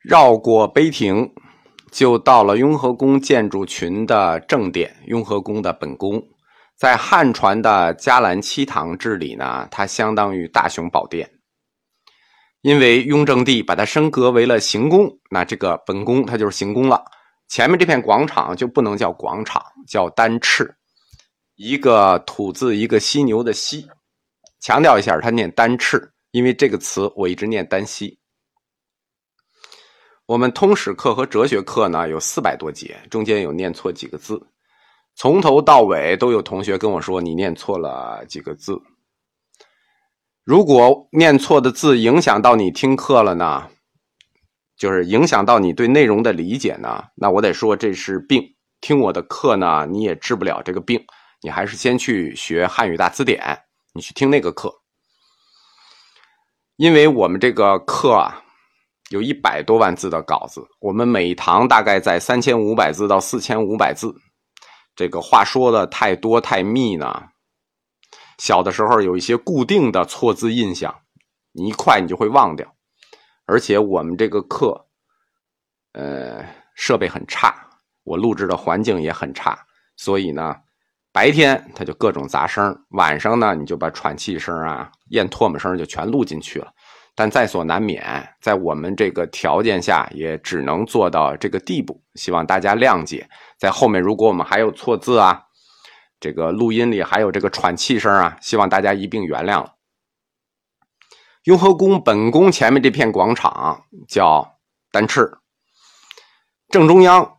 绕过碑亭，就到了雍和宫建筑群的正殿——雍和宫的本宫。在汉传的伽蓝七堂制里呢，它相当于大雄宝殿。因为雍正帝把它升格为了行宫，那这个本宫它就是行宫了。前面这片广场就不能叫广场，叫丹翅，一个土字一个犀牛的犀。强调一下，它念丹翅，因为这个词我一直念丹溪。我们通史课和哲学课呢有四百多节，中间有念错几个字，从头到尾都有同学跟我说你念错了几个字。如果念错的字影响到你听课了呢，就是影响到你对内容的理解呢，那我得说这是病。听我的课呢，你也治不了这个病，你还是先去学汉语大词典，你去听那个课，因为我们这个课啊。有一百多万字的稿子，我们每一堂大概在三千五百字到四千五百字。这个话说的太多太密呢，小的时候有一些固定的错字印象，你一快你就会忘掉。而且我们这个课，呃，设备很差，我录制的环境也很差，所以呢，白天它就各种杂声，晚上呢你就把喘气声啊、咽唾沫声就全录进去了。但在所难免，在我们这个条件下，也只能做到这个地步。希望大家谅解。在后面，如果我们还有错字啊，这个录音里还有这个喘气声啊，希望大家一并原谅了。雍和宫本宫前面这片广场叫丹翅，正中央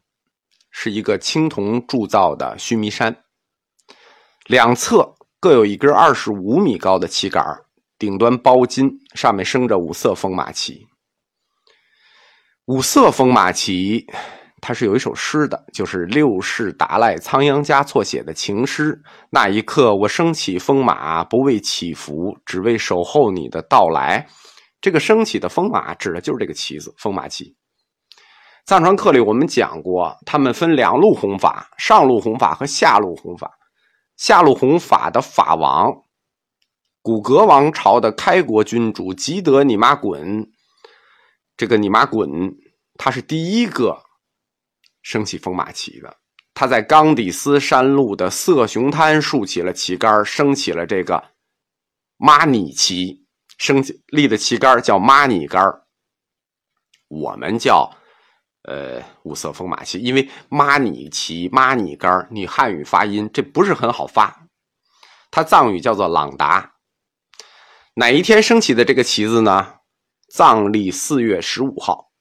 是一个青铜铸造的须弥山，两侧各有一根二十五米高的旗杆顶端包金，上面生着五色风马旗。五色风马旗，它是有一首诗的，就是六世达赖仓央嘉措写的情诗。那一刻，我升起风马，不为祈福，只为守候你的到来。这个升起的风马，指的就是这个旗子——风马旗。藏传课里我们讲过，他们分两路弘法：上路弘法和下路弘法。下路弘法的法王。古格王朝的开国君主吉德你妈滚，这个你妈滚，他是第一个升起风马旗的。他在冈底斯山路的色雄滩竖起了旗杆，升起了这个妈尼旗，升起立的旗杆叫妈尼杆我们叫呃五色风马旗，因为妈尼旗、妈尼杆你汉语发音这不是很好发，它藏语叫做朗达。哪一天升起的这个旗子呢？藏历四月十五号。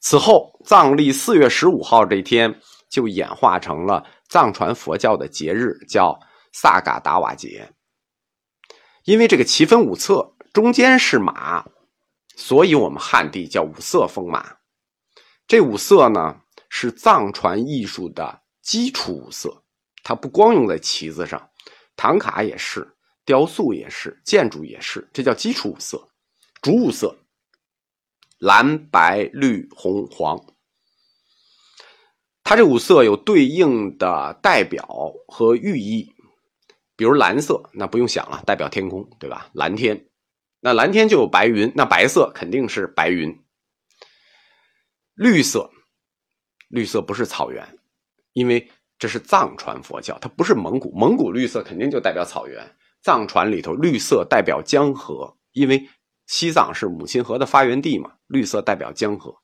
此后，藏历四月十五号这天就演化成了藏传佛教的节日，叫萨嘎达瓦节。因为这个旗分五侧，中间是马，所以我们汉地叫五色风马。这五色呢，是藏传艺术的基础五色，它不光用在旗子上，唐卡也是。雕塑也是，建筑也是，这叫基础五色，主五色：蓝、白、绿、红、黄。它这五色有对应的代表和寓意，比如蓝色，那不用想了，代表天空，对吧？蓝天，那蓝天就有白云，那白色肯定是白云。绿色，绿色不是草原，因为这是藏传佛教，它不是蒙古，蒙古绿色肯定就代表草原。藏传里头，绿色代表江河，因为西藏是母亲河的发源地嘛。绿色代表江河，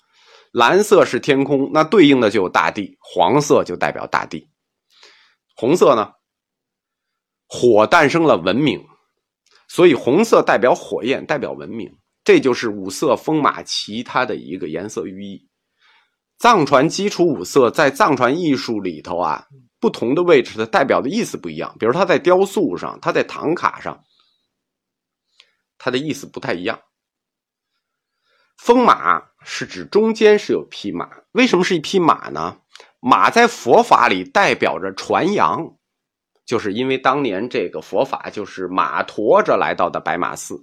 蓝色是天空，那对应的就有大地。黄色就代表大地，红色呢？火诞生了文明，所以红色代表火焰，代表文明。这就是五色风马旗它的一个颜色寓意。藏传基础五色在藏传艺术里头啊。不同的位置，它代表的意思不一样。比如，它在雕塑上，它在唐卡上，它的意思不太一样。风马是指中间是有匹马，为什么是一匹马呢？马在佛法里代表着传扬，就是因为当年这个佛法就是马驮着来到的白马寺，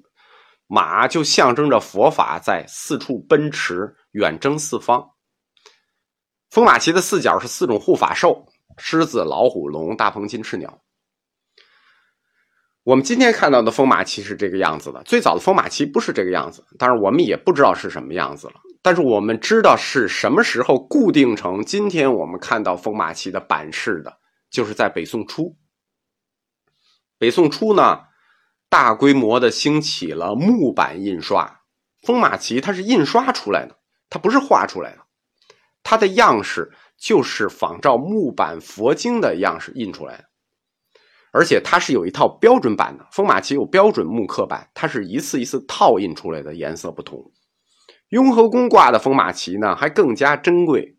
马就象征着佛法在四处奔驰，远征四方。风马旗的四角是四种护法兽。狮子、老虎、龙、大鹏、金翅鸟。我们今天看到的风马旗是这个样子的，最早的风马旗不是这个样子，当然我们也不知道是什么样子了。但是我们知道是什么时候固定成今天我们看到风马旗的版式的，就是在北宋初。北宋初呢，大规模的兴起了木版印刷，风马旗它是印刷出来的，它不是画出来的，它的样式就是仿照木版佛经的样式印出来的，而且它是有一套标准版的，风马旗有标准木刻版，它是一次一次套印出来的，颜色不同。雍和宫挂的风马旗呢，还更加珍贵，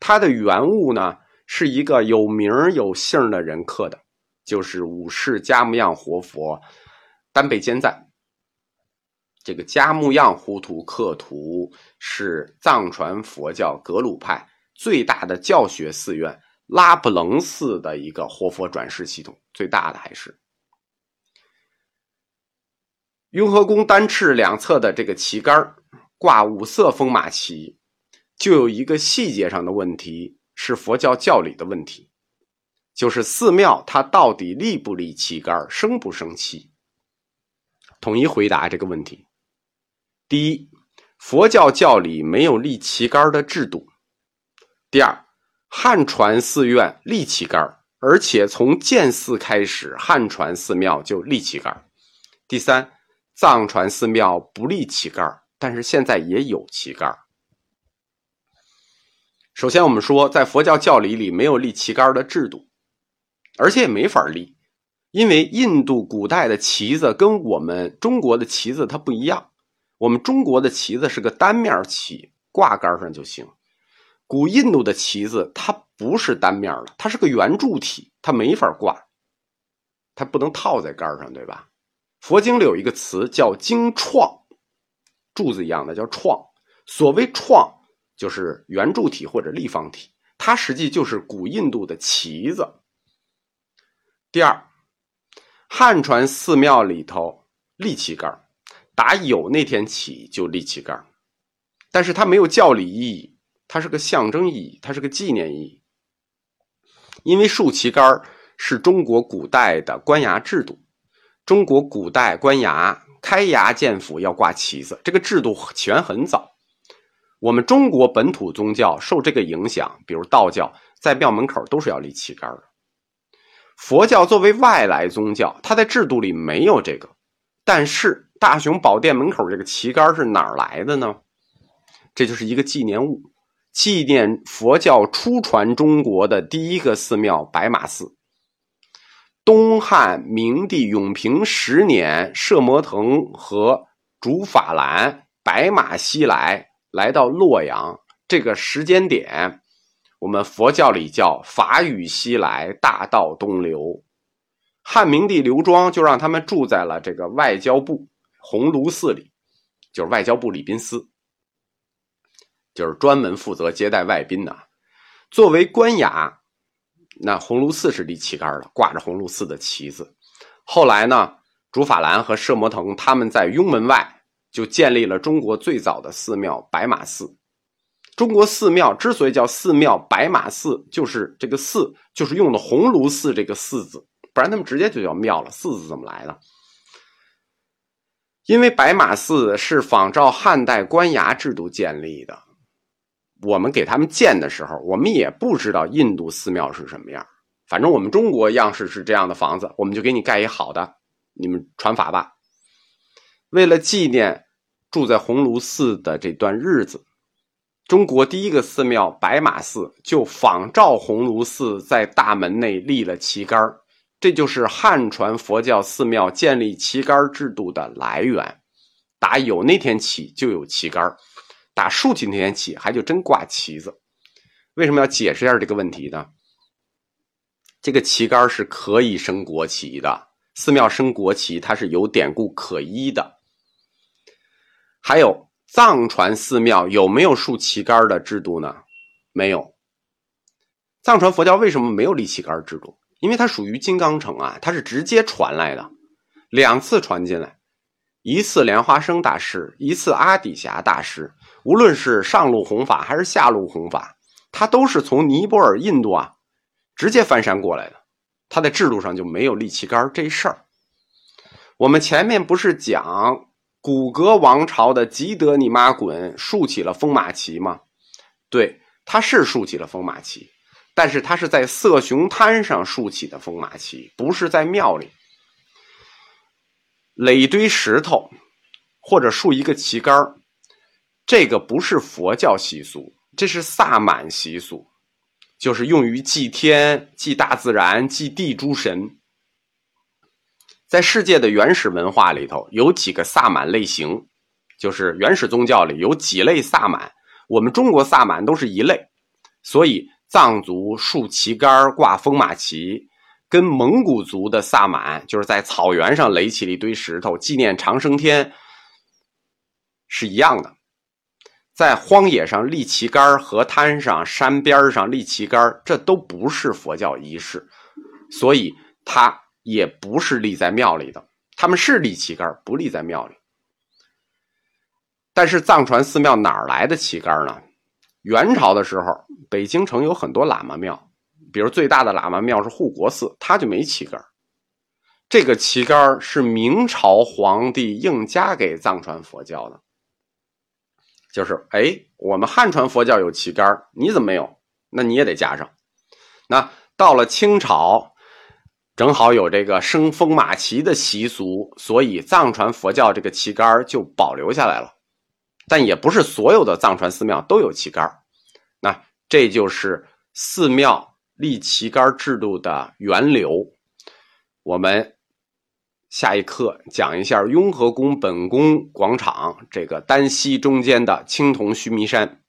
它的原物呢是一个有名有姓的人刻的。就是五世嘉木样活佛单倍坚赞，这个嘉木样糊图刻图是藏传佛教格鲁派最大的教学寺院拉卜楞寺的一个活佛转世系统，最大的还是雍和宫单翅两侧的这个旗杆挂五色风马旗，就有一个细节上的问题，是佛教教理的问题。就是寺庙它到底立不立旗杆，升不升旗？统一回答这个问题。第一，佛教教理没有立旗杆的制度。第二，汉传寺院立旗杆，而且从建寺开始，汉传寺庙就立旗杆。第三，藏传寺庙不立旗杆，但是现在也有旗杆。首先，我们说在佛教教理里没有立旗杆的制度。而且也没法立，因为印度古代的旗子跟我们中国的旗子它不一样。我们中国的旗子是个单面旗，挂杆上就行。古印度的旗子它不是单面的，它是个圆柱体，它没法挂，它不能套在杆上，对吧？佛经里有一个词叫“经创”，柱子一样的叫“创”。所谓“创”，就是圆柱体或者立方体，它实际就是古印度的旗子。第二，汉传寺庙里头立旗杆打有那天起就立旗杆但是它没有教理意义，它是个象征意义，它是个纪念意义。因为竖旗杆是中国古代的官衙制度，中国古代官衙开衙建府要挂旗子，这个制度起源很早。我们中国本土宗教受这个影响，比如道教，在庙门口都是要立旗杆的。佛教作为外来宗教，它在制度里没有这个。但是大雄宝殿门口这个旗杆是哪儿来的呢？这就是一个纪念物，纪念佛教初传中国的第一个寺庙白马寺。东汉明帝永平十年，摄摩腾和竺法兰白马西来，来到洛阳，这个时间点。我们佛教里叫法雨西来，大道东流。汉明帝刘庄就让他们住在了这个外交部鸿胪寺里，就是外交部礼宾司，就是专门负责接待外宾的。作为官衙，那鸿胪寺是立旗杆的，挂着鸿胪寺的旗子。后来呢，竺法兰和摄摩腾他们在雍门外就建立了中国最早的寺庙白马寺。中国寺庙之所以叫寺庙白马寺，就是这个“寺”就是用的鸿胪寺这个“寺”字，不然他们直接就叫庙了。“寺”字怎么来的？因为白马寺是仿照汉代官衙制度建立的，我们给他们建的时候，我们也不知道印度寺庙是什么样。反正我们中国样式是这样的房子，我们就给你盖一好的，你们传法吧。为了纪念住在鸿胪寺的这段日子。中国第一个寺庙白马寺就仿照鸿胪寺在大门内立了旗杆这就是汉传佛教寺庙建立旗杆制度的来源。打有那天起就有旗杆打竖琴那天起还就真挂旗子。为什么要解释一下这个问题呢？这个旗杆是可以升国旗的，寺庙升国旗它是有典故可依的。还有。藏传寺庙有没有竖旗杆的制度呢？没有。藏传佛教为什么没有立旗杆制度？因为它属于金刚乘啊，它是直接传来的，两次传进来，一次莲花生大师，一次阿底峡大师。无论是上路弘法还是下路弘法，他都是从尼泊尔、印度啊直接翻山过来的，他在制度上就没有立旗杆这事儿。我们前面不是讲？古格王朝的吉德尼玛衮竖起了风马旗吗？对，他是竖起了风马旗，但是他是在色雄滩上竖起的风马旗，不是在庙里垒一堆石头或者竖一个旗杆这个不是佛教习俗，这是萨满习俗，就是用于祭天、祭大自然、祭地诸神。在世界的原始文化里头，有几个萨满类型，就是原始宗教里有几类萨满。我们中国萨满都是一类，所以藏族竖旗杆挂风马旗，跟蒙古族的萨满就是在草原上垒起了一堆石头纪念长生天是一样的。在荒野上立旗杆河滩上、山边上立旗杆这都不是佛教仪式，所以它。也不是立在庙里的，他们是立旗杆，不立在庙里。但是藏传寺庙哪来的旗杆呢？元朝的时候，北京城有很多喇嘛庙，比如最大的喇嘛庙是护国寺，它就没旗杆。这个旗杆是明朝皇帝硬加给藏传佛教的，就是哎，我们汉传佛教有旗杆，你怎么没有？那你也得加上。那到了清朝。正好有这个升风马旗的习俗，所以藏传佛教这个旗杆就保留下来了。但也不是所有的藏传寺庙都有旗杆那这就是寺庙立旗杆制度的源流。我们下一课讲一下雍和宫本宫广场这个丹西中间的青铜须弥山。